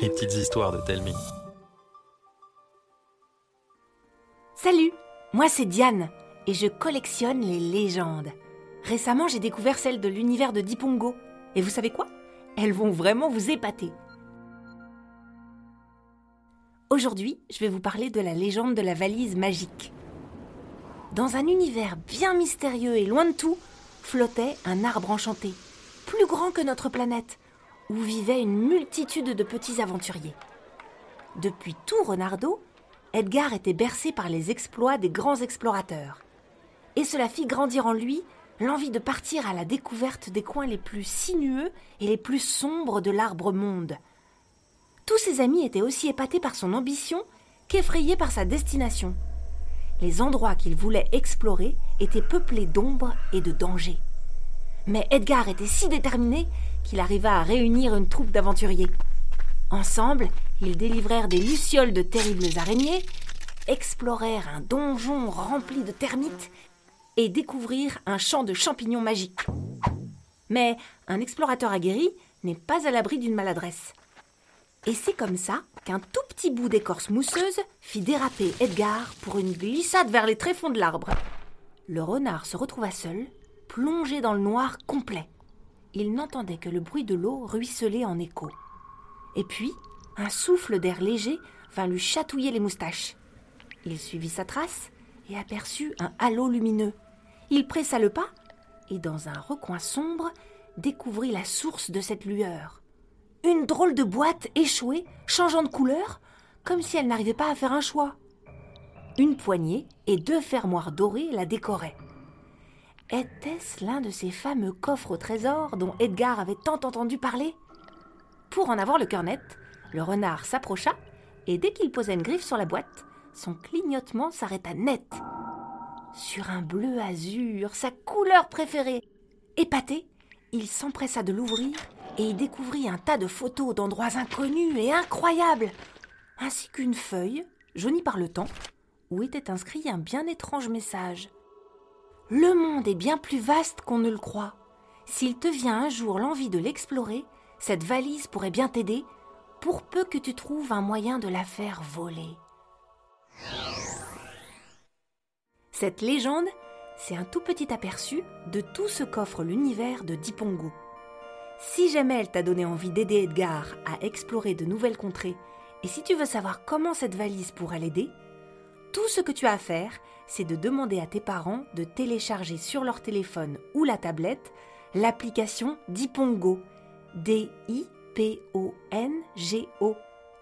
Les petites histoires de Telmi. Salut, moi c'est Diane et je collectionne les légendes. Récemment, j'ai découvert celle de l'univers de Dipongo. Et vous savez quoi? Elles vont vraiment vous épater. Aujourd'hui, je vais vous parler de la légende de la valise magique. Dans un univers bien mystérieux et loin de tout, flottait un arbre enchanté, plus grand que notre planète, où vivaient une multitude de petits aventuriers. Depuis tout Renardo, Edgar était bercé par les exploits des grands explorateurs. Et cela fit grandir en lui l'envie de partir à la découverte des coins les plus sinueux et les plus sombres de l'arbre monde. Tous ses amis étaient aussi épatés par son ambition qu'effrayés par sa destination. Les endroits qu'il voulait explorer étaient peuplés d'ombre et de dangers. Mais Edgar était si déterminé qu'il arriva à réunir une troupe d'aventuriers. Ensemble, ils délivrèrent des lucioles de terribles araignées, explorèrent un donjon rempli de termites et découvrirent un champ de champignons magiques. Mais un explorateur aguerri n'est pas à l'abri d'une maladresse. Et c'est comme ça qu'un tout petit bout d'écorce mousseuse fit déraper Edgar pour une glissade vers les tréfonds de l'arbre. Le renard se retrouva seul, plongé dans le noir complet. Il n'entendait que le bruit de l'eau ruisseler en écho. Et puis, un souffle d'air léger vint lui chatouiller les moustaches. Il suivit sa trace et aperçut un halo lumineux. Il pressa le pas et, dans un recoin sombre, découvrit la source de cette lueur. Une drôle de boîte échouée, changeant de couleur, comme si elle n'arrivait pas à faire un choix. Une poignée et deux fermoirs dorés la décoraient. Était-ce l'un de ces fameux coffres au trésor dont Edgar avait tant entendu parler? Pour en avoir le cœur net, le renard s'approcha et dès qu'il posa une griffe sur la boîte, son clignotement s'arrêta net sur un bleu azur, sa couleur préférée. Épaté, il s'empressa de l'ouvrir et y découvrit un tas de photos d'endroits inconnus et incroyables, ainsi qu'une feuille, jaunie par le temps, où était inscrit un bien étrange message. Le monde est bien plus vaste qu'on ne le croit. S'il te vient un jour l'envie de l'explorer, cette valise pourrait bien t'aider, pour peu que tu trouves un moyen de la faire voler. Cette légende, c'est un tout petit aperçu de tout ce qu'offre l'univers de Dipongo. Si jamais elle t'a donné envie d'aider Edgar à explorer de nouvelles contrées, et si tu veux savoir comment cette valise pourra l'aider, tout ce que tu as à faire, c'est de demander à tes parents de télécharger sur leur téléphone ou la tablette l'application Dipongo. D-I-P-O-N-G-O.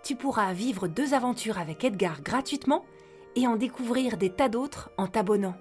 Tu pourras vivre deux aventures avec Edgar gratuitement et en découvrir des tas d'autres en t'abonnant.